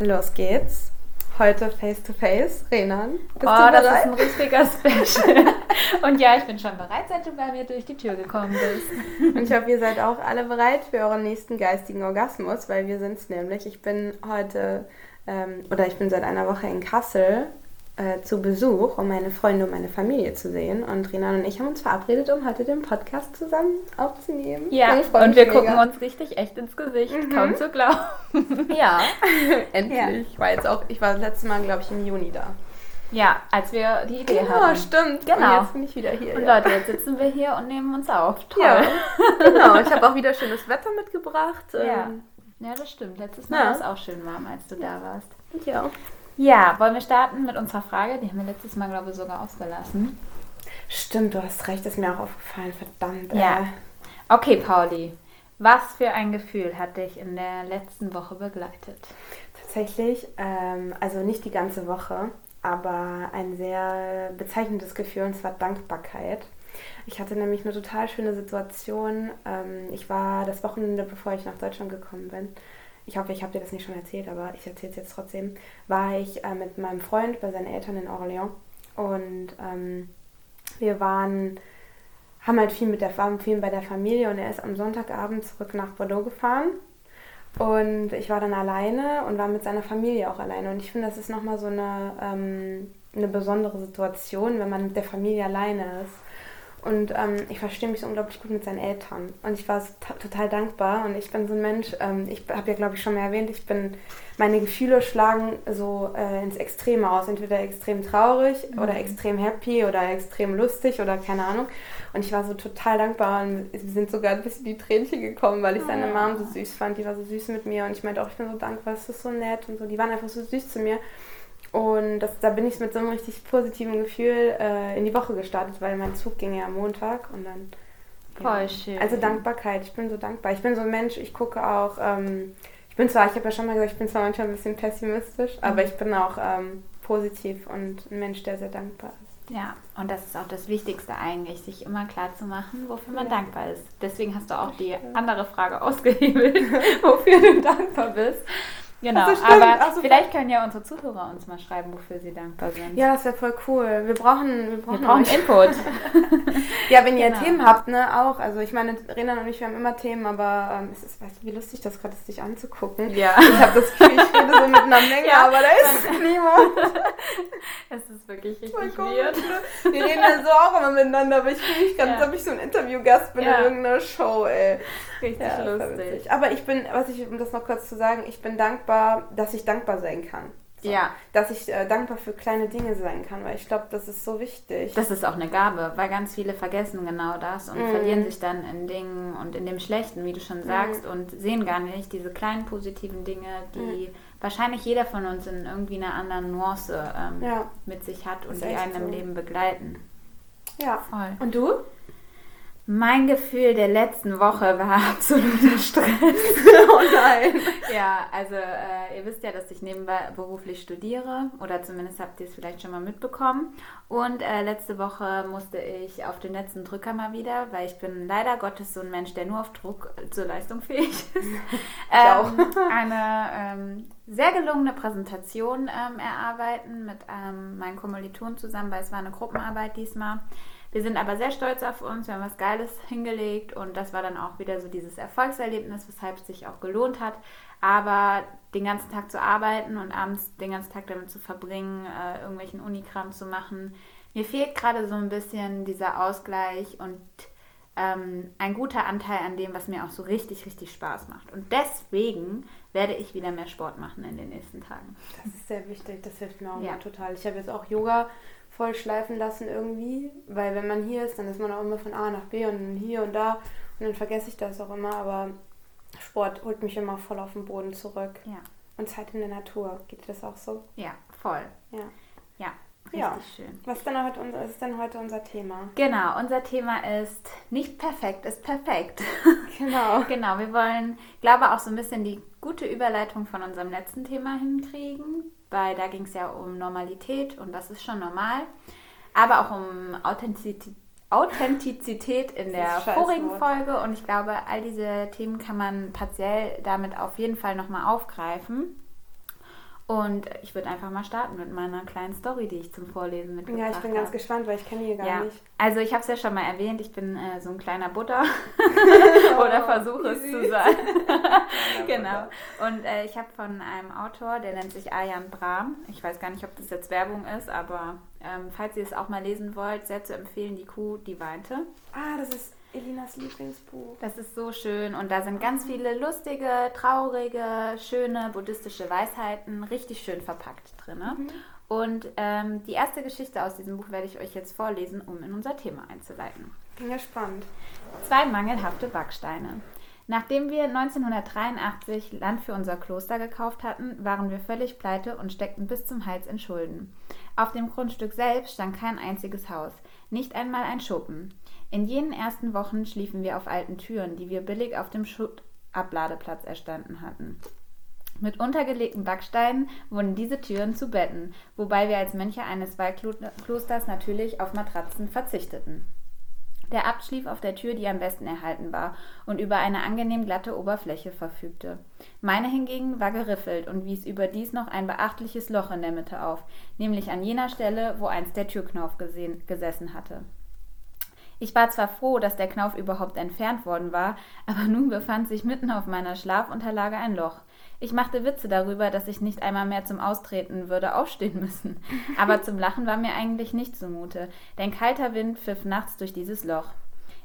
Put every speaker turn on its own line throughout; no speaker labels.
Los geht's. Heute face to face. Renan,
bist oh, du bereit? das ist ein richtiger Special. Und ja, ich bin schon bereit, seit du bei mir durch die Tür gekommen bist.
Und ich hoffe, ihr seid auch alle bereit für euren nächsten geistigen Orgasmus, weil wir sind es nämlich. Ich bin heute, ähm, oder ich bin seit einer Woche in Kassel äh, zu Besuch, um meine Freunde und meine Familie zu sehen. Und Renan und ich haben uns verabredet, um heute den Podcast zusammen aufzunehmen.
Ja, und wir gucken uns richtig echt ins Gesicht. Mhm. Kaum zu glauben.
Ja, endlich. Ja. Ich war jetzt auch, ich war das letzte Mal, glaube ich, im Juni da.
Ja, als wir die Idee
genau,
hatten.
Stimmt.
Genau.
Und jetzt bin ich wieder hier.
Und ja. Leute, jetzt sitzen wir hier und nehmen uns auf.
Toll. Ja, genau. Ich habe auch wieder schönes Wetter mitgebracht.
Ja, ähm, ja das stimmt. Letztes Mal ja. war es auch schön warm, als du da warst.
Ja.
Ja, wollen wir starten mit unserer Frage? Die haben wir letztes Mal, glaube ich, sogar ausgelassen.
Stimmt, du hast recht, ist mir auch aufgefallen, verdammt.
Ja. Okay, Pauli. Was für ein Gefühl hat dich in der letzten Woche begleitet?
Tatsächlich, ähm, also nicht die ganze Woche, aber ein sehr bezeichnendes Gefühl, und zwar Dankbarkeit. Ich hatte nämlich eine total schöne Situation. Ähm, ich war das Wochenende, bevor ich nach Deutschland gekommen bin, ich hoffe, ich habe dir das nicht schon erzählt, aber ich erzähle es jetzt trotzdem, war ich äh, mit meinem Freund bei seinen Eltern in Orléans und ähm, wir waren, haben halt viel mit der viel bei der Familie und er ist am Sonntagabend zurück nach Bordeaux gefahren und ich war dann alleine und war mit seiner Familie auch alleine. Und ich finde, das ist nochmal so eine, ähm, eine besondere Situation, wenn man mit der Familie alleine ist und ähm, ich verstehe mich so unglaublich gut mit seinen Eltern. Und ich war so total dankbar. Und ich bin so ein Mensch, ähm, ich habe ja, glaube ich, schon mal erwähnt, ich bin, meine Gefühle schlagen so äh, ins Extreme aus. Entweder extrem traurig mhm. oder extrem happy oder extrem lustig oder keine Ahnung. Und ich war so total dankbar. Und wir sind sogar ein bisschen die Tränchen gekommen, weil ich seine oh. Mom so süß fand. Die war so süß mit mir. Und ich meinte auch, ich bin so dankbar, es ist so nett und so. Die waren einfach so süß zu mir. Und das, da bin ich mit so einem richtig positiven Gefühl äh, in die Woche gestartet, weil mein Zug ging ja am Montag und dann.
Voll ja. schön.
Also Dankbarkeit, ich bin so dankbar. Ich bin so ein Mensch, ich gucke auch, ähm, ich bin zwar, ich habe ja schon mal gesagt, ich bin zwar manchmal ein bisschen pessimistisch, mhm. aber ich bin auch ähm, positiv und ein Mensch, der sehr dankbar ist.
Ja, und das ist auch das Wichtigste eigentlich, sich immer klar zu machen, wofür man ja. dankbar ist. Deswegen hast du auch die andere Frage ausgehebelt, wofür du dankbar bist. Genau, also aber also vielleicht können ja unsere Zuhörer uns mal schreiben, wofür sie dankbar sind.
Ja, das wäre voll cool. Wir brauchen,
wir brauchen, wir brauchen Input.
ja, wenn ihr genau. Themen habt, ne, auch. Also ich meine, Renan und ich, wir haben immer Themen, aber ähm, es ist, weißt du, wie lustig das gerade ist, dich anzugucken.
Ja.
Ich habe das Gefühl, ich rede so mit einer Menge, ja. aber da ist niemand.
Es ist wirklich richtig weird.
Wir reden ja so auch immer miteinander, aber ich fühle mich gerade, ja. als ob ich so ein Interviewgast bin ja. in irgendeiner Show, ey.
Richtig ja, lustig.
Aber ich bin, was ich, um das noch kurz zu sagen, ich bin dankbar, dass ich dankbar sein kann.
So. Ja.
Dass ich äh, dankbar für kleine Dinge sein kann, weil ich glaube, das ist so wichtig.
Das ist auch eine Gabe, weil ganz viele vergessen genau das und mm. verlieren sich dann in Dingen und in dem Schlechten, wie du schon sagst, mm. und sehen gar nicht diese kleinen positiven Dinge, die mm. wahrscheinlich jeder von uns in irgendwie einer anderen Nuance ähm, ja. mit sich hat und die einen so. im Leben begleiten.
Ja.
Voll.
Und du?
Mein Gefühl der letzten Woche war absoluter Stress.
oh nein.
ja, also äh, ihr wisst ja, dass ich nebenbei beruflich studiere oder zumindest habt ihr es vielleicht schon mal mitbekommen. Und äh, letzte Woche musste ich auf den letzten Drücker mal wieder, weil ich bin leider Gottes so ein Mensch, der nur auf Druck zur Leistung fähig ist. ähm, eine ähm, sehr gelungene Präsentation ähm, erarbeiten mit ähm, meinen Kommilitonen zusammen, weil es war eine Gruppenarbeit diesmal. Wir sind aber sehr stolz auf uns, wir haben was Geiles hingelegt und das war dann auch wieder so dieses Erfolgserlebnis, weshalb es sich auch gelohnt hat. Aber den ganzen Tag zu arbeiten und abends den ganzen Tag damit zu verbringen, äh, irgendwelchen Unikram zu machen, mir fehlt gerade so ein bisschen dieser Ausgleich und ähm, ein guter Anteil an dem, was mir auch so richtig, richtig Spaß macht. Und deswegen werde ich wieder mehr Sport machen in den nächsten Tagen.
Das ist sehr wichtig, das hilft mir auch ja. total. Ich habe jetzt auch Yoga voll schleifen lassen irgendwie, weil wenn man hier ist, dann ist man auch immer von A nach B und hier und da und dann vergesse ich das auch immer, aber Sport holt mich immer voll auf den Boden zurück.
Ja.
Und Zeit in der Natur. Geht das auch so?
Ja, voll.
Ja.
Ja. Richtig
ja.
schön.
Was, denn heute, was ist denn heute unser Thema?
Genau, unser Thema ist nicht perfekt ist perfekt.
Genau.
genau, wir wollen, glaube auch so ein bisschen die gute Überleitung von unserem letzten Thema hinkriegen weil da ging es ja um Normalität und das ist schon normal, aber auch um Authentizität. Authentizität in der vorigen Folge und ich glaube, all diese Themen kann man partiell damit auf jeden Fall nochmal aufgreifen. Und ich würde einfach mal starten mit meiner kleinen Story, die ich zum Vorlesen mitgebracht habe.
Ja, ich bin ganz gespannt, weil ich kenne die gar
ja.
nicht.
Also ich habe es ja schon mal erwähnt, ich bin äh, so ein kleiner Butter oder versuche es zu sein. genau. Und äh, ich habe von einem Autor, der nennt sich Ayan Brahm. Ich weiß gar nicht, ob das jetzt Werbung ist, aber ähm, falls ihr es auch mal lesen wollt, sehr zu empfehlen, Die Kuh, die weinte.
Ah, das ist Elinas Lieblingsbuch.
Das ist so schön und da sind ganz viele lustige, traurige, schöne buddhistische Weisheiten richtig schön verpackt drin. Mhm. Und ähm, die erste Geschichte aus diesem Buch werde ich euch jetzt vorlesen, um in unser Thema einzuleiten.
Bin gespannt.
Zwei mangelhafte Backsteine. Nachdem wir 1983 Land für unser Kloster gekauft hatten, waren wir völlig pleite und steckten bis zum Hals in Schulden. Auf dem Grundstück selbst stand kein einziges Haus, nicht einmal ein Schuppen. In jenen ersten Wochen schliefen wir auf alten Türen, die wir billig auf dem Schuttabladeplatz erstanden hatten. Mit untergelegten Backsteinen wurden diese Türen zu Betten, wobei wir als Mönche eines Waldklosters natürlich auf Matratzen verzichteten. Der Abt schlief auf der Tür, die am besten erhalten war und über eine angenehm glatte Oberfläche verfügte. Meine hingegen war geriffelt und wies überdies noch ein beachtliches Loch in der Mitte auf, nämlich an jener Stelle, wo einst der Türknauf gesehen, gesessen hatte. Ich war zwar froh, dass der Knauf überhaupt entfernt worden war, aber nun befand sich mitten auf meiner Schlafunterlage ein Loch. Ich machte Witze darüber, dass ich nicht einmal mehr zum Austreten würde aufstehen müssen. Aber zum Lachen war mir eigentlich nicht zumute, denn kalter Wind pfiff nachts durch dieses Loch.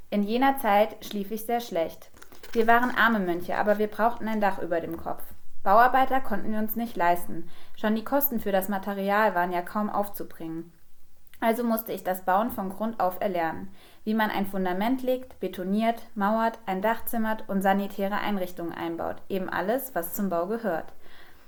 In jener Zeit schlief ich sehr schlecht. Wir waren arme Mönche, aber wir brauchten ein Dach über dem Kopf. Bauarbeiter konnten wir uns nicht leisten. Schon die Kosten für das Material waren ja kaum aufzubringen. Also musste ich das Bauen von Grund auf erlernen, wie man ein Fundament legt, betoniert, mauert, ein Dach zimmert und sanitäre Einrichtungen einbaut, eben alles, was zum Bau gehört.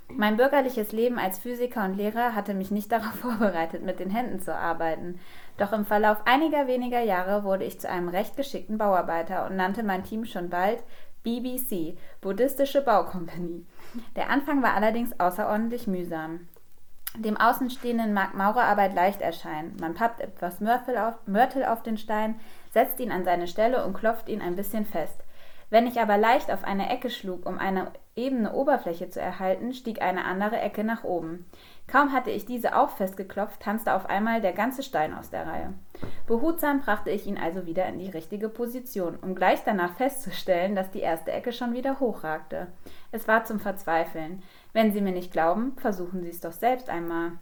Mein bürgerliches Leben als Physiker und Lehrer hatte mich nicht darauf vorbereitet, mit den Händen zu arbeiten. Doch im Verlauf einiger weniger Jahre wurde ich zu einem recht geschickten Bauarbeiter und nannte mein Team schon bald BBC, Buddhistische Baukompanie. Der Anfang war allerdings außerordentlich mühsam. Dem Außenstehenden mag Maurerarbeit leicht erscheinen. Man pappt etwas Mörtel auf, Mörtel auf den Stein, setzt ihn an seine Stelle und klopft ihn ein bisschen fest. Wenn ich aber leicht auf eine Ecke schlug, um eine ebene Oberfläche zu erhalten, stieg eine andere Ecke nach oben. Kaum hatte ich diese auch festgeklopft, tanzte auf einmal der ganze Stein aus der Reihe. Behutsam brachte ich ihn also wieder in die richtige Position, um gleich danach festzustellen, dass die erste Ecke schon wieder hochragte. Es war zum Verzweifeln. Wenn Sie mir nicht glauben, versuchen Sie es doch selbst einmal.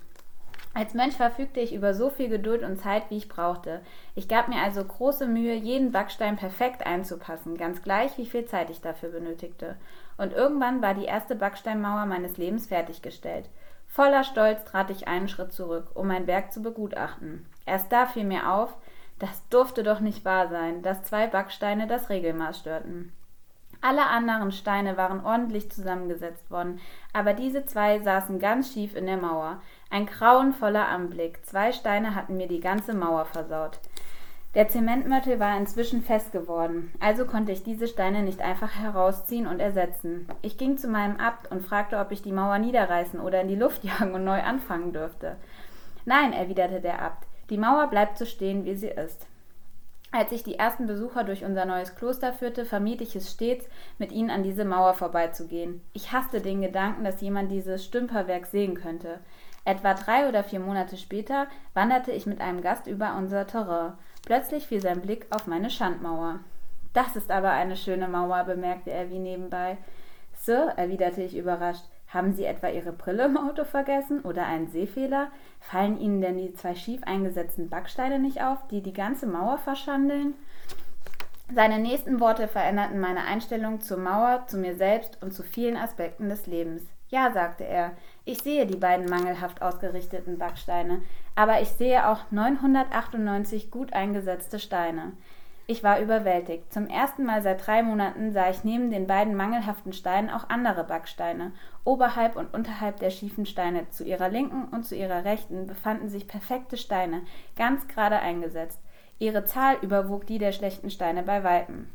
Als Mensch verfügte ich über so viel Geduld und Zeit, wie ich brauchte. Ich gab mir also große Mühe, jeden Backstein perfekt einzupassen, ganz gleich, wie viel Zeit ich dafür benötigte. Und irgendwann war die erste Backsteinmauer meines Lebens fertiggestellt. Voller Stolz trat ich einen Schritt zurück, um mein Werk zu begutachten. Erst da fiel mir auf, das durfte doch nicht wahr sein, dass zwei Backsteine das Regelmaß störten. Alle anderen Steine waren ordentlich zusammengesetzt worden, aber diese zwei saßen ganz schief in der Mauer. Ein grauenvoller Anblick. Zwei Steine hatten mir die ganze Mauer versaut. Der Zementmörtel war inzwischen fest geworden, also konnte ich diese Steine nicht einfach herausziehen und ersetzen. Ich ging zu meinem Abt und fragte, ob ich die Mauer niederreißen oder in die Luft jagen und neu anfangen dürfte. Nein, erwiderte der Abt, die Mauer bleibt so stehen, wie sie ist. Als ich die ersten Besucher durch unser neues Kloster führte, vermied ich es stets, mit ihnen an diese Mauer vorbeizugehen. Ich hasste den Gedanken, dass jemand dieses Stümperwerk sehen könnte. Etwa drei oder vier Monate später wanderte ich mit einem Gast über unser Terrain. Plötzlich fiel sein Blick auf meine Schandmauer. Das ist aber eine schöne Mauer, bemerkte er wie nebenbei. Sir, erwiderte ich überrascht, haben Sie etwa Ihre Brille im Auto vergessen oder einen Sehfehler? Fallen Ihnen denn die zwei schief eingesetzten Backsteine nicht auf, die die ganze Mauer verschandeln? Seine nächsten Worte veränderten meine Einstellung zur Mauer, zu mir selbst und zu vielen Aspekten des Lebens. Ja, sagte er, ich sehe die beiden mangelhaft ausgerichteten Backsteine, aber ich sehe auch 998 gut eingesetzte Steine. Ich war überwältigt. Zum ersten Mal seit drei Monaten sah ich neben den beiden mangelhaften Steinen auch andere Backsteine. Oberhalb und unterhalb der schiefen Steine, zu ihrer linken und zu ihrer rechten, befanden sich perfekte Steine, ganz gerade eingesetzt. Ihre Zahl überwog die der schlechten Steine bei Weitem.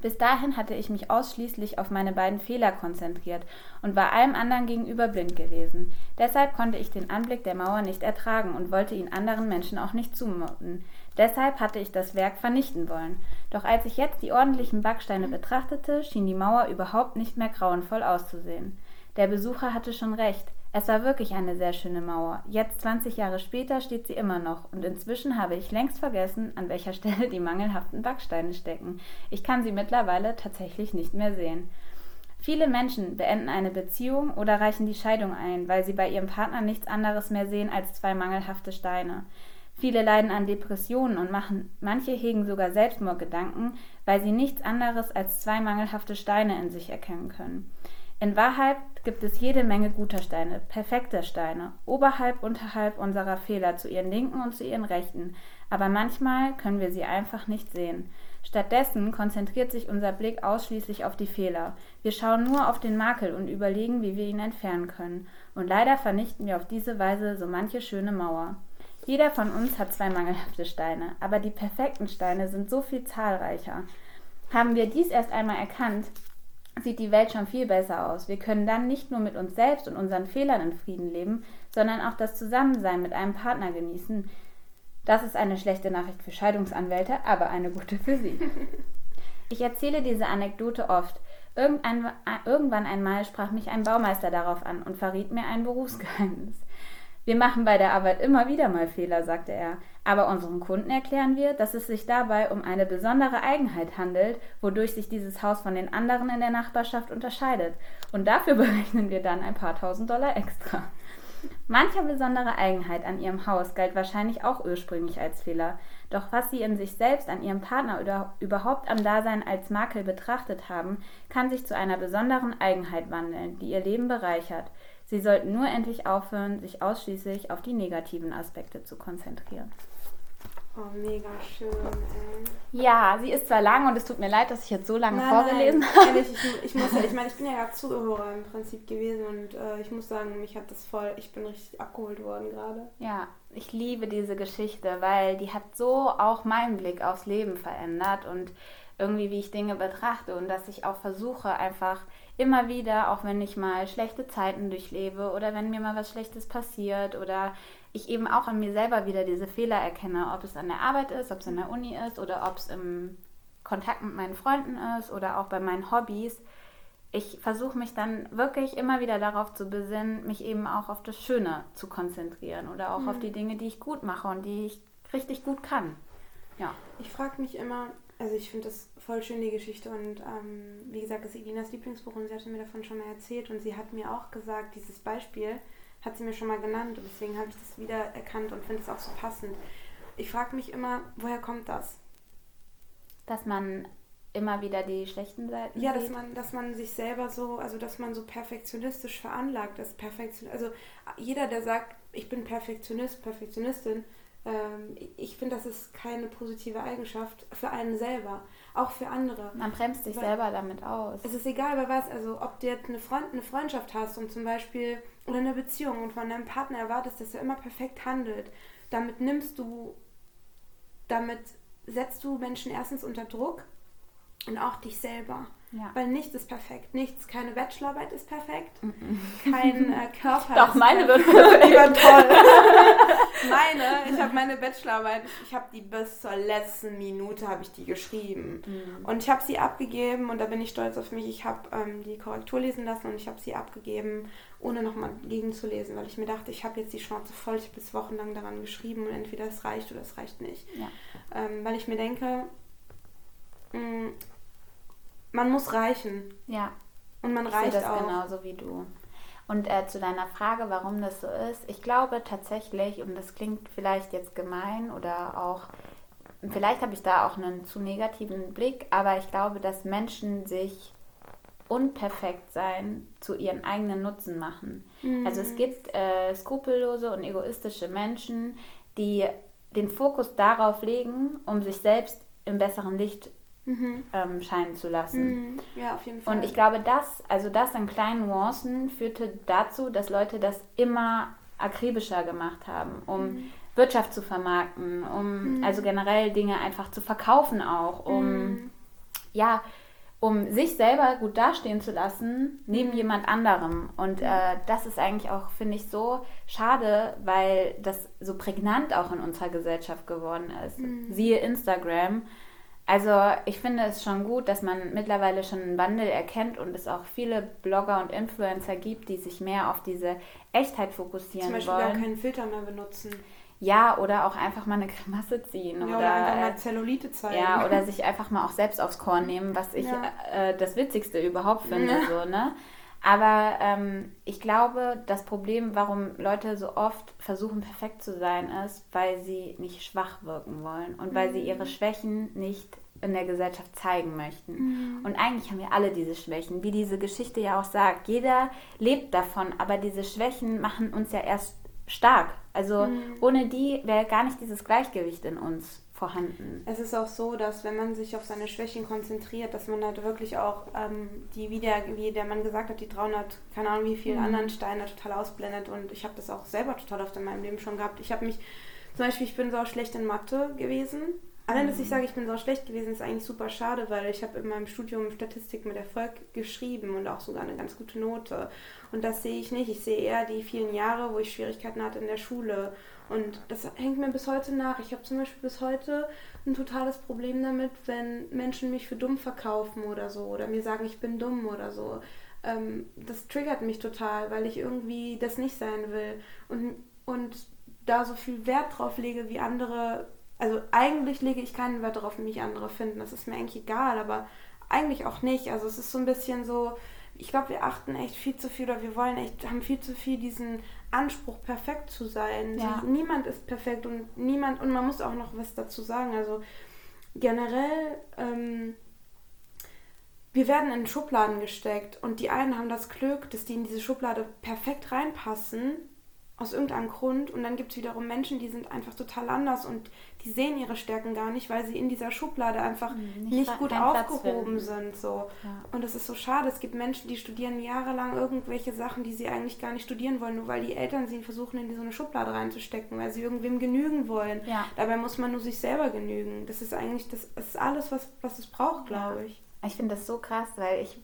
Bis dahin hatte ich mich ausschließlich auf meine beiden Fehler konzentriert und war allem anderen gegenüber blind gewesen. Deshalb konnte ich den Anblick der Mauer nicht ertragen und wollte ihn anderen Menschen auch nicht zumuten. Deshalb hatte ich das Werk vernichten wollen. Doch als ich jetzt die ordentlichen Backsteine betrachtete, schien die Mauer überhaupt nicht mehr grauenvoll auszusehen. Der Besucher hatte schon recht. Es war wirklich eine sehr schöne Mauer. Jetzt, 20 Jahre später, steht sie immer noch und inzwischen habe ich längst vergessen, an welcher Stelle die mangelhaften Backsteine stecken. Ich kann sie mittlerweile tatsächlich nicht mehr sehen. Viele Menschen beenden eine Beziehung oder reichen die Scheidung ein, weil sie bei ihrem Partner nichts anderes mehr sehen als zwei mangelhafte Steine. Viele leiden an Depressionen und machen, manche hegen sogar Selbstmordgedanken, weil sie nichts anderes als zwei mangelhafte Steine in sich erkennen können. In Wahrheit gibt es jede Menge guter Steine, perfekter Steine, oberhalb, unterhalb unserer Fehler, zu ihren linken und zu ihren rechten, aber manchmal können wir sie einfach nicht sehen. Stattdessen konzentriert sich unser Blick ausschließlich auf die Fehler. Wir schauen nur auf den Makel und überlegen, wie wir ihn entfernen können. Und leider vernichten wir auf diese Weise so manche schöne Mauer. Jeder von uns hat zwei mangelhafte Steine, aber die perfekten Steine sind so viel zahlreicher. Haben wir dies erst einmal erkannt, sieht die Welt schon viel besser aus. Wir können dann nicht nur mit uns selbst und unseren Fehlern in Frieden leben, sondern auch das Zusammensein mit einem Partner genießen. Das ist eine schlechte Nachricht für Scheidungsanwälte, aber eine gute für Sie. Ich erzähle diese Anekdote oft. Irgendein, irgendwann einmal sprach mich ein Baumeister darauf an und verriet mir ein Berufsgeheimnis. Wir machen bei der Arbeit immer wieder mal Fehler, sagte er. Aber unseren Kunden erklären wir, dass es sich dabei um eine besondere Eigenheit handelt, wodurch sich dieses Haus von den anderen in der Nachbarschaft unterscheidet. Und dafür berechnen wir dann ein paar tausend Dollar extra. Manche besondere Eigenheit an ihrem Haus galt wahrscheinlich auch ursprünglich als Fehler. Doch was sie in sich selbst, an ihrem Partner oder überhaupt am Dasein als Makel betrachtet haben, kann sich zu einer besonderen Eigenheit wandeln, die ihr Leben bereichert. Sie sollten nur endlich aufhören, sich ausschließlich auf die negativen Aspekte zu konzentrieren.
Oh, mega schön, ey.
Ja, sie ist zwar lang und es tut mir leid, dass ich jetzt so lange
Nein,
vorgelesen
nein,
habe.
Ehrlich, ich, ich, muss ja, ich meine, ich bin ja gerade Zuhörer im Prinzip gewesen und äh, ich muss sagen, mich hat das voll, ich bin richtig abgeholt worden gerade.
Ja, ich liebe diese Geschichte, weil die hat so auch meinen Blick aufs Leben verändert und irgendwie, wie ich Dinge betrachte und dass ich auch versuche, einfach immer wieder, auch wenn ich mal schlechte Zeiten durchlebe oder wenn mir mal was Schlechtes passiert oder ich eben auch an mir selber wieder diese Fehler erkenne, ob es an der Arbeit ist, ob es an der Uni ist oder ob es im Kontakt mit meinen Freunden ist oder auch bei meinen Hobbys. Ich versuche mich dann wirklich immer wieder darauf zu besinnen, mich eben auch auf das Schöne zu konzentrieren oder auch mhm. auf die Dinge, die ich gut mache und die ich richtig gut kann. Ja.
Ich frage mich immer, also ich finde das voll schön, die Geschichte. Und ähm, wie gesagt, das ist Ilinas Lieblingsbuch und sie hatte mir davon schon mal erzählt. Und sie hat mir auch gesagt, dieses Beispiel hat sie mir schon mal genannt. Und deswegen habe ich das wieder erkannt und finde es auch so passend. Ich frage mich immer, woher kommt das?
Dass man immer wieder die schlechten Seiten
Ja, sieht? dass man, dass man sich selber so, also dass man so perfektionistisch veranlagt ist. Perfektion, also jeder, der sagt, ich bin Perfektionist, Perfektionistin, ähm, ich finde, das ist keine positive Eigenschaft für einen selber, auch für andere.
Man bremst sich Weil selber damit aus.
Es ist egal bei was, also ob du jetzt eine, Freund, eine Freundschaft hast und zum Beispiel oder eine Beziehung und von deinem Partner erwartest, dass er immer perfekt handelt, damit nimmst du, damit setzt du Menschen erstens unter Druck und auch dich selber. Ja. Weil nichts ist perfekt. Nichts, keine Bachelorarbeit ist perfekt. Kein äh, Körper
Doch,
ist
meine wird perfekt.
Toll. meine, ich habe meine Bachelorarbeit, ich habe die bis zur letzten Minute habe ich die geschrieben. Mhm. Und ich habe sie abgegeben und da bin ich stolz auf mich. Ich habe ähm, die Korrektur lesen lassen und ich habe sie abgegeben, ohne nochmal gegenzulesen, weil ich mir dachte, ich habe jetzt die Schnauze voll. Ich habe bis wochenlang daran geschrieben und entweder es reicht oder es reicht nicht. Ja. Ähm, weil ich mir denke, mh, mm, man muss reichen.
Ja.
Und man ich reicht
das
auch.
genauso wie du. Und äh, zu deiner Frage, warum das so ist, ich glaube tatsächlich, und das klingt vielleicht jetzt gemein oder auch, vielleicht habe ich da auch einen zu negativen Blick, aber ich glaube, dass Menschen sich unperfekt sein zu ihren eigenen Nutzen machen. Mhm. Also es gibt äh, skrupellose und egoistische Menschen, die den Fokus darauf legen, um sich selbst im besseren Licht mhm. ähm, scheinen zu lassen.
Mhm. Ja, auf jeden Fall.
Und ich glaube, das, also das an kleinen Nuancen führte dazu, dass Leute das immer akribischer gemacht haben, um mhm. Wirtschaft zu vermarkten, um mhm. also generell Dinge einfach zu verkaufen auch, um mhm. ja, um sich selber gut dastehen zu lassen neben mhm. jemand anderem. Und äh, das ist eigentlich auch, finde ich, so schade, weil das so prägnant auch in unserer Gesellschaft geworden ist. Siehe Instagram Also ich finde es schon gut, dass man mittlerweile schon einen Wandel erkennt und es auch viele Blogger und Influencer gibt, die sich mehr auf diese Echtheit fokussieren Zum Beispiel wollen.
gar keinen Filter mehr benutzen.
Ja, oder auch einfach mal eine Grimasse ziehen. Ja, oder, oder
einfach mal Zellulite zeigen.
Ja, oder sich einfach mal auch selbst aufs Korn nehmen, was ich ja. äh, das Witzigste überhaupt finde. Ja. So, ne? Aber ähm, ich glaube, das Problem, warum Leute so oft versuchen, perfekt zu sein, ist, weil sie nicht schwach wirken wollen und weil sie ihre mhm. Schwächen nicht in der Gesellschaft zeigen möchten. Mhm. Und eigentlich haben wir alle diese Schwächen, wie diese Geschichte ja auch sagt. Jeder lebt davon, aber diese Schwächen machen uns ja erst stark. Also mhm. ohne die wäre gar nicht dieses Gleichgewicht in uns vorhanden.
Es ist auch so, dass wenn man sich auf seine Schwächen konzentriert, dass man halt wirklich auch ähm, die, wie der, wie der Mann gesagt hat, die 300, keine Ahnung wie viele mhm. anderen Steine total ausblendet. Und ich habe das auch selber total oft in meinem Leben schon gehabt. Ich habe mich, zum Beispiel, ich bin so schlecht in Mathe gewesen. Allein, dass ich sage, ich bin so schlecht gewesen, ist eigentlich super schade, weil ich habe in meinem Studium Statistik mit Erfolg geschrieben und auch sogar eine ganz gute Note. Und das sehe ich nicht. Ich sehe eher die vielen Jahre, wo ich Schwierigkeiten hatte in der Schule und das hängt mir bis heute nach. Ich habe zum Beispiel bis heute ein totales Problem damit, wenn Menschen mich für dumm verkaufen oder so oder mir sagen, ich bin dumm oder so. Ähm, das triggert mich total, weil ich irgendwie das nicht sein will und, und da so viel Wert drauf lege, wie andere. Also eigentlich lege ich keinen Wert darauf, wie mich andere finden. Das ist mir eigentlich egal, aber eigentlich auch nicht. Also es ist so ein bisschen so, ich glaube, wir achten echt viel zu viel oder wir wollen echt, haben viel zu viel diesen Anspruch, perfekt zu sein. Ja. niemand ist perfekt und niemand, und man muss auch noch was dazu sagen. Also generell, ähm, wir werden in Schubladen gesteckt und die einen haben das Glück, dass die in diese Schublade perfekt reinpassen aus irgendeinem Grund. Und dann gibt es wiederum Menschen, die sind einfach total anders und die sehen ihre Stärken gar nicht, weil sie in dieser Schublade einfach hm, nicht, nicht gut aufgehoben sind. So. Ja. Und das ist so schade. Es gibt Menschen, die studieren jahrelang irgendwelche Sachen, die sie eigentlich gar nicht studieren wollen, nur weil die Eltern sie versuchen, in so eine Schublade reinzustecken, weil sie irgendwem genügen wollen. Ja. Dabei muss man nur sich selber genügen. Das ist eigentlich das, das ist alles, was, was es braucht, glaube ich.
Ich finde das so krass, weil ich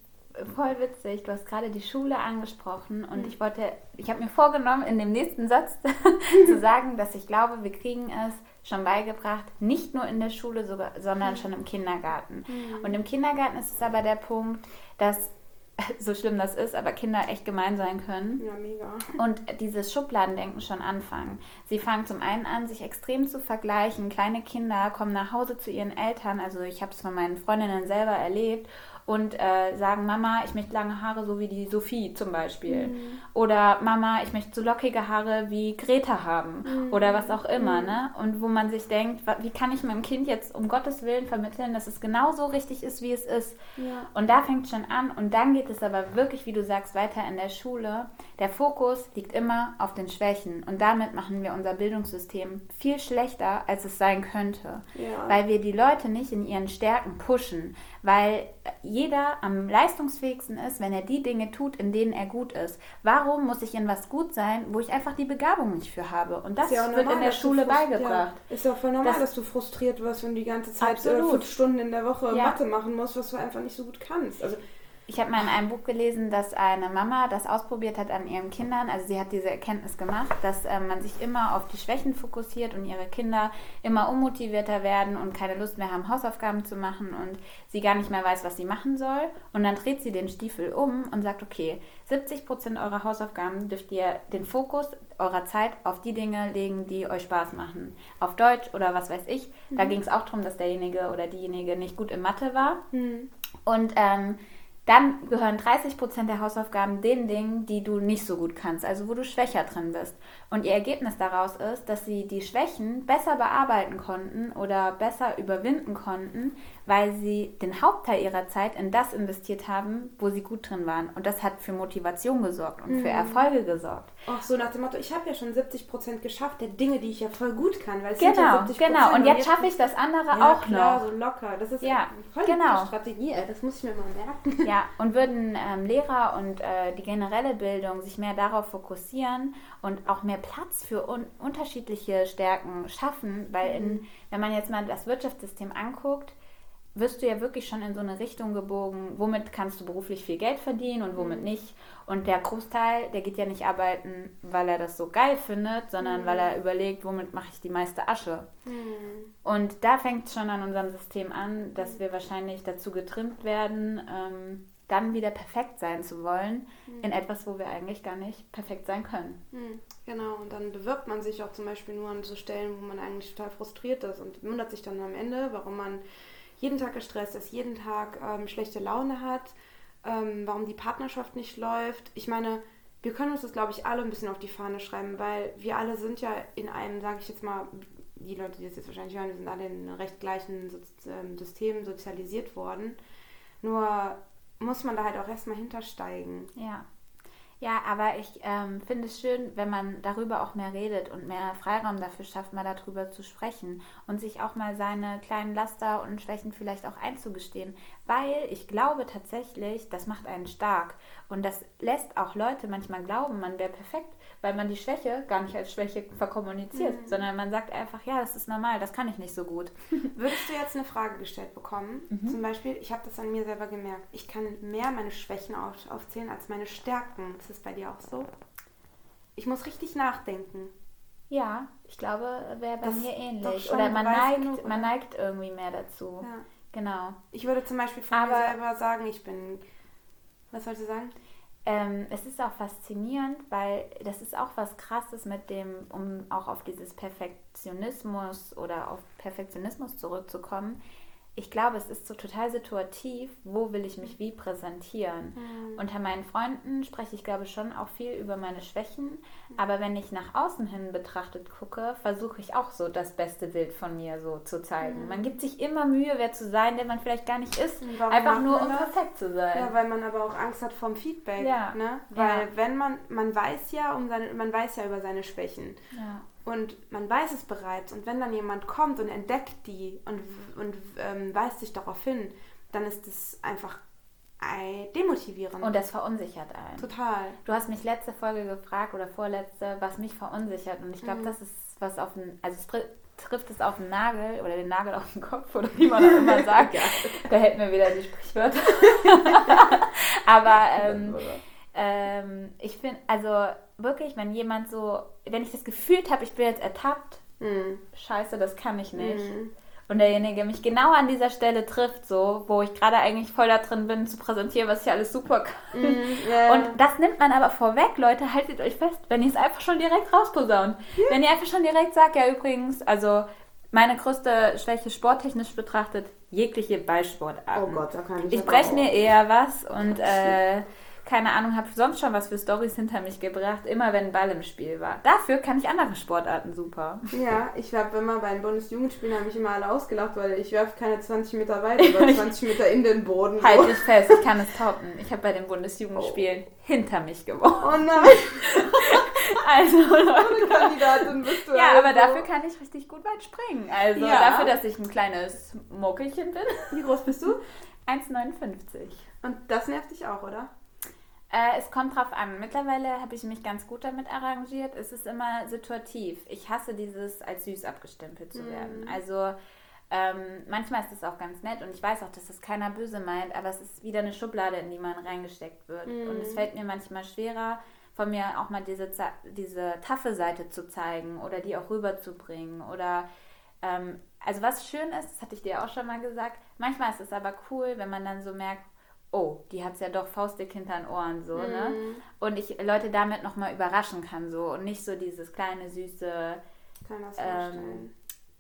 voll witzig. Du hast gerade die Schule angesprochen und mhm. ich wollte, ich habe mir vorgenommen, in dem nächsten Satz zu sagen, dass ich glaube, wir kriegen es schon beigebracht, nicht nur in der Schule, sogar, sondern mhm. schon im Kindergarten. Mhm. Und im Kindergarten ist es aber der Punkt, dass so schlimm das ist, aber Kinder echt gemein sein können.
Ja, mega.
Und dieses Schubladendenken schon anfangen. Sie fangen zum einen an, sich extrem zu vergleichen. Kleine Kinder kommen nach Hause zu ihren Eltern. Also ich habe es von meinen Freundinnen selber erlebt und äh, sagen, Mama, ich möchte lange Haare, so wie die Sophie zum Beispiel. Mhm. Oder Mama, ich möchte so lockige Haare wie Greta haben. Mhm. Oder was auch immer. Mhm. Ne? Und wo man sich denkt, wie kann ich meinem Kind jetzt um Gottes Willen vermitteln, dass es genau so richtig ist, wie es ist. Ja. Und da fängt es schon an. Und dann geht es aber wirklich, wie du sagst, weiter in der Schule. Der Fokus liegt immer auf den Schwächen. Und damit machen wir unser Bildungssystem viel schlechter, als es sein könnte. Ja. Weil wir die Leute nicht in ihren Stärken pushen weil jeder am leistungsfähigsten ist, wenn er die Dinge tut, in denen er gut ist. Warum muss ich in was gut sein, wo ich einfach die Begabung nicht für habe? Und das ja wird in der Schule beigebracht.
Ja, ist ja auch voll normal, das, dass du frustriert wirst, wenn du die ganze Zeit äh, fünf Stunden in der Woche ja. Mathe machen musst, was du einfach nicht so gut kannst. Also
ich habe mal in einem Buch gelesen, dass eine Mama das ausprobiert hat an ihren Kindern. Also sie hat diese Erkenntnis gemacht, dass äh, man sich immer auf die Schwächen fokussiert und ihre Kinder immer unmotivierter werden und keine Lust mehr haben, Hausaufgaben zu machen und sie gar nicht mehr weiß, was sie machen soll. Und dann dreht sie den Stiefel um und sagt, okay, 70 Prozent eurer Hausaufgaben dürft ihr den Fokus eurer Zeit auf die Dinge legen, die euch Spaß machen. Auf Deutsch oder was weiß ich. Mhm. Da ging es auch darum, dass derjenige oder diejenige nicht gut in Mathe war. Mhm. Und ähm, dann gehören 30 Prozent der Hausaufgaben den Dingen, die du nicht so gut kannst, also wo du schwächer drin bist. Und ihr Ergebnis daraus ist, dass sie die Schwächen besser bearbeiten konnten oder besser überwinden konnten, weil sie den Hauptteil ihrer Zeit in das investiert haben, wo sie gut drin waren. Und das hat für Motivation gesorgt und mhm. für Erfolge gesorgt.
Ach so, nach dem Motto, ich habe ja schon 70 Prozent geschafft der Dinge, die ich ja voll gut kann. Weil es
genau,
ja
genau. Und jetzt schaffe ich das andere ja, auch klar,
noch. so locker. Das ist
ja,
voll genau. die Strategie. Das muss ich mir mal merken.
Ja, und würden ähm, Lehrer und äh, die generelle Bildung sich mehr darauf fokussieren und auch mehr Platz für un unterschiedliche Stärken schaffen, weil in, wenn man jetzt mal das Wirtschaftssystem anguckt, wirst du ja wirklich schon in so eine Richtung gebogen, womit kannst du beruflich viel Geld verdienen und womit mhm. nicht. Und der Großteil, der geht ja nicht arbeiten, weil er das so geil findet, sondern mhm. weil er überlegt, womit mache ich die meiste Asche. Mhm. Und da fängt es schon an unserem System an, dass wir wahrscheinlich dazu getrimmt werden, ähm, dann wieder perfekt sein zu wollen mhm. in etwas, wo wir eigentlich gar nicht perfekt sein können.
Mhm. Genau, und dann bewirbt man sich auch zum Beispiel nur an so Stellen, wo man eigentlich total frustriert ist und wundert sich dann am Ende, warum man jeden Tag gestresst ist, jeden Tag ähm, schlechte Laune hat, ähm, warum die Partnerschaft nicht läuft. Ich meine, wir können uns das, glaube ich, alle ein bisschen auf die Fahne schreiben, weil wir alle sind ja in einem, sage ich jetzt mal, die Leute, die das jetzt wahrscheinlich hören, die sind alle in recht gleichen ähm, Systemen sozialisiert worden. Nur muss man da halt auch erstmal hintersteigen.
Ja. Ja, aber ich ähm, finde es schön, wenn man darüber auch mehr redet und mehr Freiraum dafür schafft, mal darüber zu sprechen und sich auch mal seine kleinen Laster und Schwächen vielleicht auch einzugestehen. Weil ich glaube tatsächlich, das macht einen stark. Und das lässt auch Leute manchmal glauben, man wäre perfekt, weil man die Schwäche gar nicht als Schwäche verkommuniziert, mhm. sondern man sagt einfach, ja, das ist normal, das kann ich nicht so gut.
Würdest du jetzt eine Frage gestellt bekommen? Mhm. Zum Beispiel, ich habe das an mir selber gemerkt, ich kann mehr meine Schwächen auf, aufzählen als meine Stärken. Ist das bei dir auch so? Ich muss richtig nachdenken.
Ja, ich glaube, wäre bei das mir ähnlich. Oder man neigt, genug, man neigt irgendwie mehr dazu. Ja. Genau.
Ich würde zum Beispiel von Aber, mir selber sagen, ich bin. Was sollst du sagen?
Ähm, es ist auch faszinierend, weil das ist auch was Krasses mit dem, um auch auf dieses Perfektionismus oder auf Perfektionismus zurückzukommen ich glaube, es ist so total situativ, wo will ich mich wie präsentieren. Mhm. Unter meinen Freunden spreche ich, glaube ich, schon auch viel über meine Schwächen. Aber wenn ich nach außen hin betrachtet gucke, versuche ich auch so das beste Bild von mir so zu zeigen. Mhm. Man gibt sich immer Mühe, wer zu sein, der man vielleicht gar nicht ist. Einfach nur, um perfekt zu sein.
Ja, weil man aber auch Angst hat vom Feedback. Ja. Ne? Weil ja. wenn man, man weiß ja um seine, man weiß ja über seine Schwächen. Ja. Und man weiß es bereits. Und wenn dann jemand kommt und entdeckt die und, und ähm, weist sich darauf hin, dann ist es einfach demotivierend.
Und das verunsichert einen.
Total.
Du hast mich letzte Folge gefragt oder vorletzte, was mich verunsichert. Und ich glaube, mhm. das ist was auf den, also es trifft es auf den Nagel oder den Nagel auf den Kopf oder wie man auch immer sagt. ja. Da hätten wir wieder die Sprichwörter. Aber ähm, ähm, ich finde, also wirklich, wenn jemand so, wenn ich das gefühlt habe, ich bin jetzt ertappt, mhm. scheiße, das kann ich nicht. Mhm. Und derjenige mich genau an dieser Stelle trifft, so, wo ich gerade eigentlich voll da drin bin, zu präsentieren, was ich alles super kann. Yeah. Und das nimmt man aber vorweg, Leute, haltet euch fest, wenn ihr es einfach schon direkt rausposaunt. Yeah. Wenn ihr einfach schon direkt sagt, ja, übrigens, also meine größte Schwäche sporttechnisch betrachtet, jegliche Ballsportarten. Oh Gott, da kann ich Ich breche mir eher was und äh, keine Ahnung, habe sonst schon was für Stories hinter mich gebracht, immer wenn ein Ball im Spiel war. Dafür kann ich andere Sportarten super.
Ja, ich habe immer bei den Bundesjugendspielen habe ich immer alle ausgelacht, weil ich werfe keine 20 Meter weit, oder 20 Meter in den Boden.
Halt dich fest, ich kann es toppen. Ich habe bei den Bundesjugendspielen oh. hinter mich gewonnen. Oh nein! also, Leute. Kandidatin bist du. Ja, also. aber dafür kann ich richtig gut weit springen. Also ja. dafür, dass ich ein kleines Muckelchen bin.
Wie groß bist du?
1,59.
Und das nervt dich auch, oder?
Äh, es kommt drauf an. Mittlerweile habe ich mich ganz gut damit arrangiert. Es ist immer situativ. Ich hasse dieses, als süß abgestempelt zu werden. Mhm. Also ähm, manchmal ist es auch ganz nett und ich weiß auch, dass das keiner böse meint, aber es ist wieder eine Schublade, in die man reingesteckt wird. Mhm. Und es fällt mir manchmal schwerer, von mir auch mal diese, diese taffe Seite zu zeigen oder die auch rüberzubringen. Oder ähm, also was schön ist, das hatte ich dir auch schon mal gesagt, manchmal ist es aber cool, wenn man dann so merkt, oh, die hat es ja doch faustdick hinter den Ohren so, ne? mhm. ne? Und ich Leute damit nochmal überraschen kann so und nicht so dieses kleine, süße, ähm,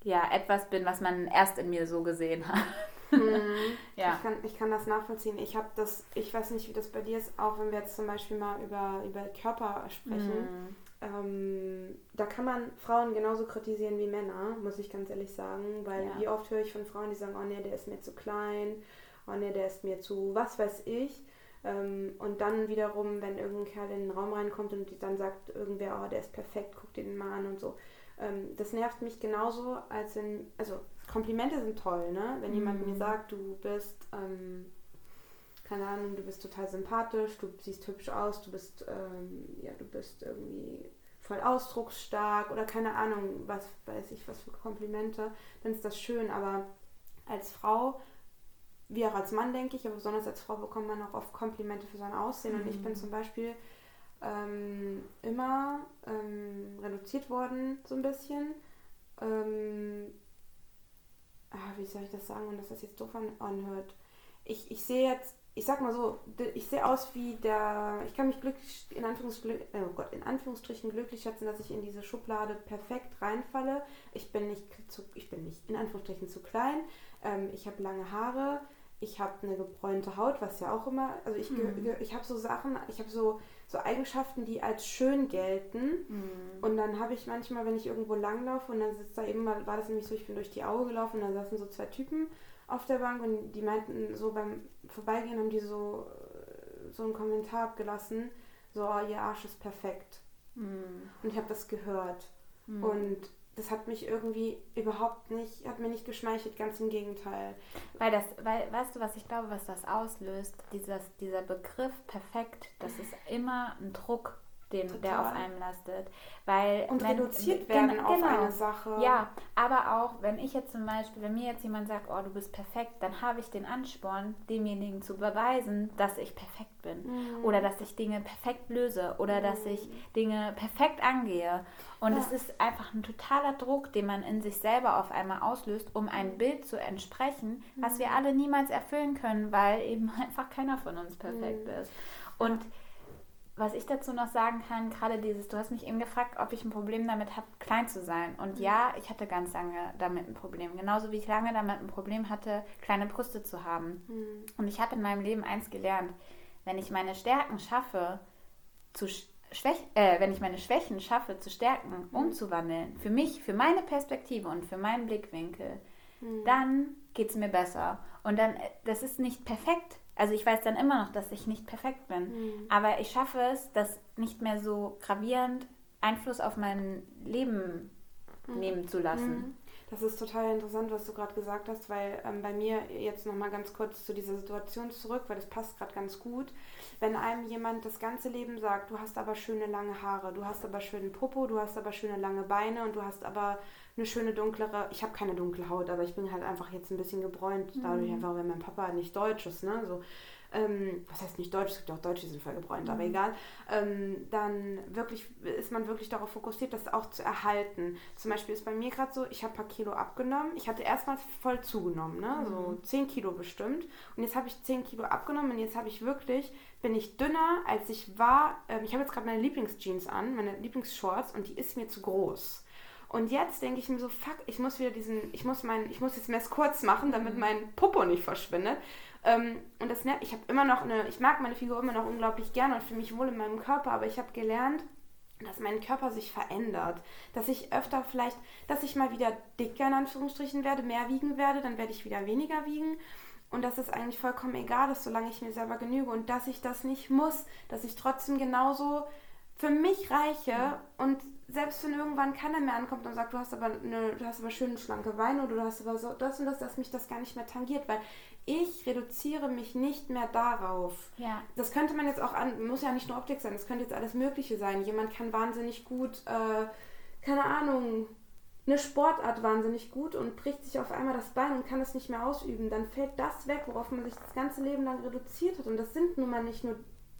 ja, etwas bin, was man erst in mir so gesehen hat.
Mhm. ja. ich, kann, ich kann das nachvollziehen. Ich habe das, ich weiß nicht, wie das bei dir ist, auch wenn wir jetzt zum Beispiel mal über, über Körper sprechen. Mhm. Ähm, da kann man Frauen genauso kritisieren wie Männer, muss ich ganz ehrlich sagen, weil ja. wie oft höre ich von Frauen, die sagen, oh nee, der ist mir zu klein oh ne, der ist mir zu, was weiß ich. Ähm, und dann wiederum, wenn irgendein Kerl in den Raum reinkommt und dann sagt irgendwer, oh, der ist perfekt, guck den mal an und so. Ähm, das nervt mich genauso, als in, also Komplimente sind toll, ne? Wenn mhm. jemand mir mhm. sagt, du bist, ähm, keine Ahnung, du bist total sympathisch, du siehst hübsch aus, du bist, ähm, ja, du bist irgendwie voll ausdrucksstark oder keine Ahnung, was weiß ich, was für Komplimente, dann ist das schön, aber als Frau wie auch als Mann, denke ich, aber besonders als Frau bekommt man auch oft Komplimente für sein Aussehen. Mhm. Und ich bin mhm. zum Beispiel ähm, immer ähm, reduziert worden, so ein bisschen. Ähm, ah, wie soll ich das sagen, und dass das jetzt doof anhört? Ich, ich sehe jetzt, ich sag mal so, ich sehe aus wie der, ich kann mich glücklich, in, Anführungsstrichen, oh Gott, in Anführungsstrichen glücklich schätzen, dass ich in diese Schublade perfekt reinfalle. Ich bin nicht zu, ich bin nicht in Anführungsstrichen zu klein. Ähm, ich habe lange Haare, ich habe eine gebräunte Haut, was ja auch immer, also ich, mhm. ich habe so Sachen, ich habe so, so Eigenschaften, die als schön gelten. Mhm. Und dann habe ich manchmal, wenn ich irgendwo langlaufe und dann sitzt da eben mal, war das nämlich so, ich bin durch die Auge gelaufen und dann saßen so zwei Typen auf der Bank und die meinten so beim Vorbeigehen haben die so, so einen Kommentar abgelassen, so, oh, ihr Arsch ist perfekt. Mhm. Und ich habe das gehört. Mhm. Und das hat mich irgendwie überhaupt nicht, hat mir nicht geschmeichelt, ganz im Gegenteil.
Weil das, weil, weißt du, was ich glaube, was das auslöst? Dieses, dieser Begriff perfekt, das ist immer ein Druck den, der auf einem lastet. Weil
und wenn, reduziert werden genau, auf eine Sache.
Ja, aber auch, wenn ich jetzt zum Beispiel, wenn mir jetzt jemand sagt, oh, du bist perfekt, dann habe ich den Ansporn, demjenigen zu beweisen, dass ich perfekt bin. Mhm. Oder dass ich Dinge perfekt löse. Oder mhm. dass ich Dinge perfekt angehe. Und ja. es ist einfach ein totaler Druck, den man in sich selber auf einmal auslöst, um ein mhm. Bild zu entsprechen, was mhm. wir alle niemals erfüllen können, weil eben einfach keiner von uns perfekt mhm. ist. Und ja was ich dazu noch sagen kann, gerade dieses, du hast mich eben gefragt, ob ich ein Problem damit habe, klein zu sein. Und mhm. ja, ich hatte ganz lange damit ein Problem. Genauso wie ich lange damit ein Problem hatte, kleine Brüste zu haben. Mhm. Und ich habe in meinem Leben eins gelernt. Wenn ich meine Stärken schaffe, zu Schwäch äh, wenn ich meine Schwächen schaffe, zu Stärken mhm. umzuwandeln, für mich, für meine Perspektive und für meinen Blickwinkel, mhm. dann geht es mir besser. Und dann, äh, das ist nicht perfekt, also ich weiß dann immer noch, dass ich nicht perfekt bin. Mhm. Aber ich schaffe es, das nicht mehr so gravierend Einfluss auf mein Leben mhm. nehmen zu lassen. Mhm.
Das ist total interessant, was du gerade gesagt hast, weil ähm, bei mir jetzt nochmal ganz kurz zu dieser Situation zurück, weil das passt gerade ganz gut. Wenn einem jemand das ganze Leben sagt, du hast aber schöne lange Haare, du hast aber schönen Popo, du hast aber schöne lange Beine und du hast aber eine schöne dunklere, ich habe keine dunkle Haut, aber ich bin halt einfach jetzt ein bisschen gebräunt, dadurch mhm. einfach, weil mein Papa nicht deutsch ist, ne, so. Ähm, was heißt nicht deutsch, es gibt auch Deutsche, die sind voll gebräunt, mhm. aber egal, ähm, dann wirklich ist man wirklich darauf fokussiert, das auch zu erhalten. Zum Beispiel ist bei mir gerade so, ich habe ein paar Kilo abgenommen. Ich hatte erstmals voll zugenommen, ne? Mhm. so 10 Kilo bestimmt. Und jetzt habe ich 10 Kilo abgenommen und jetzt habe ich wirklich, bin ich dünner, als ich war. Ähm, ich habe jetzt gerade meine Lieblingsjeans an, meine Lieblingsshorts und die ist mir zu groß. Und jetzt denke ich mir so, fuck, ich muss wieder diesen, ich muss mein, ich muss jetzt Mess kurz machen, damit mhm. mein Popo nicht verschwindet. Ähm, und das nervt, ich habe immer noch eine, ich mag meine Figur immer noch unglaublich gerne und fühle mich wohl in meinem Körper, aber ich habe gelernt, dass mein Körper sich verändert. Dass ich öfter vielleicht, dass ich mal wieder dicker in Anführungsstrichen werde, mehr wiegen werde, dann werde ich wieder weniger wiegen. Und dass es eigentlich vollkommen egal ist, solange ich mir selber genüge und dass ich das nicht muss, dass ich trotzdem genauso für mich reiche und selbst wenn irgendwann keiner mehr ankommt und sagt, du hast aber eine, du hast aber schöne schlanke Beine oder du hast aber so das und das, dass mich das gar nicht mehr tangiert, weil ich reduziere mich nicht mehr darauf. Ja. Das könnte man jetzt auch an, muss ja nicht nur Optik sein, das könnte jetzt alles Mögliche sein. Jemand kann wahnsinnig gut, äh, keine Ahnung, eine Sportart wahnsinnig gut und bricht sich auf einmal das Bein und kann es nicht mehr ausüben. Dann fällt das weg, worauf man sich das ganze Leben lang reduziert hat. Und das sind nun mal nicht nur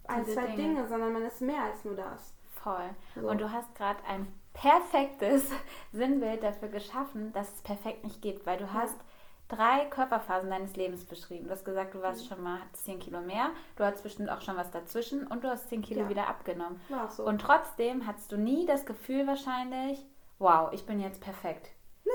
ein, zwei Dinge. Dinge, sondern man ist mehr als nur das.
Voll. So. Und du hast gerade ein perfektes Sinnbild dafür geschaffen, dass es perfekt nicht geht, weil du hast drei Körperphasen deines Lebens beschrieben. Du hast gesagt, du warst mhm. schon mal 10 Kilo mehr, du hattest bestimmt auch schon was dazwischen und du hast 10 Kilo ja. wieder abgenommen. So. Und trotzdem hattest du nie das Gefühl wahrscheinlich, wow, ich bin jetzt perfekt.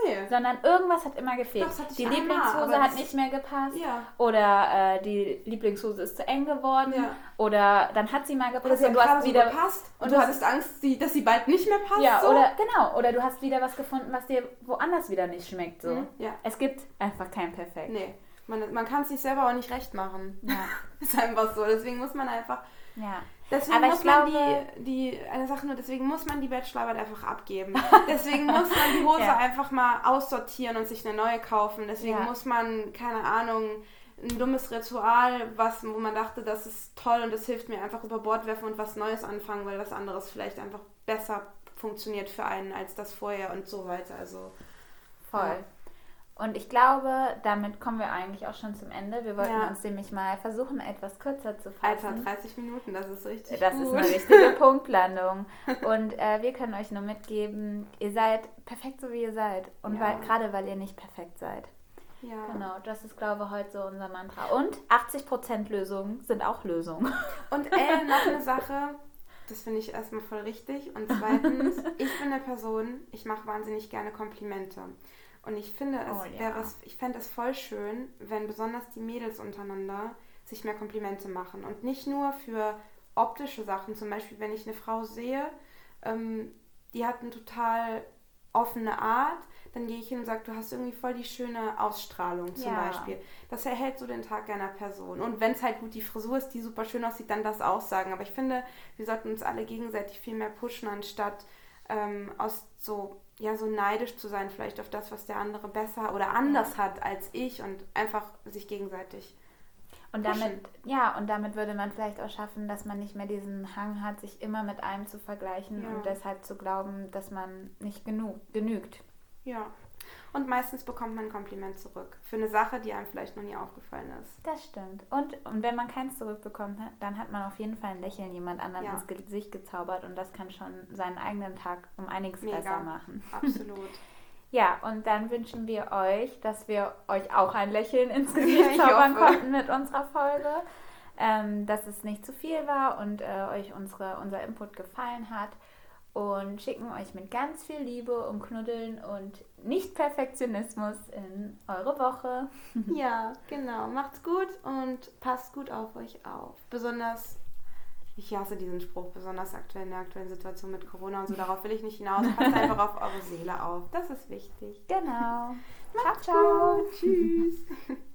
Nee. Sondern irgendwas hat immer gefehlt. die Lieblingshose hat nicht mehr gepasst. Ja. Oder äh, die Lieblingshose ist zu eng geworden. Ja. Oder dann hat sie mal gepasst. Oder
und du hast wieder gepasst und, und du hattest Angst, dass sie bald nicht mehr passt.
Ja, so. oder genau. Oder du hast wieder was gefunden, was dir woanders wieder nicht schmeckt. So. Mhm. Ja. Es gibt einfach kein Perfekt.
Nee. Man, man kann es sich selber auch nicht recht machen. Ja. ist einfach so. Deswegen muss man einfach.
Ja.
Deswegen aber muss glaube, man die, die, eine Sache nur, deswegen muss man die Bachelorarbeit einfach abgeben. Deswegen muss man die Hose ja. einfach mal aussortieren und sich eine neue kaufen. Deswegen ja. muss man, keine Ahnung, ein dummes Ritual, was, wo man dachte, das ist toll und das hilft mir einfach über Bord werfen und was Neues anfangen, weil was anderes vielleicht einfach besser funktioniert für einen als das vorher und so weiter. Also
voll. Ja. Und ich glaube, damit kommen wir eigentlich auch schon zum Ende. Wir wollten
Ja.
uns nämlich mal versuchen, etwas kürzer zu fassen.
Alter, 30 Minuten, das ist richtig
Das
gut.
ist eine richtige Punktlandung. Und äh, wir können euch nur mitgeben, ihr seid perfekt so wie ihr seid. Und
Ja.
gerade weil ihr nicht perfekt seid.
Ja.
Genau, das ist, glaube ich, heute so unser Mantra. Und 80% Lösungen sind auch Lösungen.
Und äh, noch eine Sache, das finde ich erstmal voll richtig. Und zweitens, ich bin eine Person, ich mache wahnsinnig gerne Komplimente. Und ich finde es
Oh, ja.
wäre es, ich fände es voll schön, wenn besonders die Mädels untereinander sich mehr Komplimente machen. Und nicht nur für optische Sachen, zum Beispiel, wenn ich eine Frau sehe, ähm, die hat eine total offene Art, dann gehe ich hin und sage, du hast irgendwie voll die schöne Ausstrahlung zum
Ja.
Beispiel. Das erhält so den Tag einer Person. Und wenn es halt gut die Frisur ist, die super schön aussieht, dann das auch sagen. Aber ich finde, wir sollten uns alle gegenseitig viel mehr pushen, anstatt ähm, aus so, ja, so neidisch zu sein, vielleicht auf das, was der andere besser oder anders hat als ich und einfach sich gegenseitig.
Und
Pushen.
damit, ja, und damit würde man vielleicht auch schaffen, dass man nicht mehr diesen Hang hat, sich immer mit einem zu vergleichen
Ja.
und deshalb zu glauben, dass man nicht genug, genügt.
Ja. Und meistens bekommt man ein Kompliment zurück. Für eine Sache, die einem vielleicht noch nie aufgefallen ist.
Das stimmt. Und, und wenn man keins zurückbekommt, ne, dann hat man auf jeden Fall ein Lächeln jemand anderem
Ja.
ins Gesicht gezaubert und das kann schon seinen eigenen Tag um einiges
Mega.
besser machen.
Absolut.
Ja, und dann wünschen wir euch, dass wir euch auch ein Lächeln ins Gesicht
Ich
zaubern konnten mit unserer Folge. Ähm, dass es nicht zu viel war und äh, euch unsere, unser Input gefallen hat. Und schicken euch mit ganz viel Liebe und Knuddeln und Nicht-Perfektionismus in eure Woche.
ja, genau. Macht's gut und passt gut auf euch auf. Besonders, ich hasse diesen Spruch, besonders aktuell in der aktuellen Situation mit Corona und so. Darauf will ich nicht hinaus. Passt einfach auf eure Seele auf. Das ist wichtig.
Genau.
Macht's
ciao.
gut. Tschüss.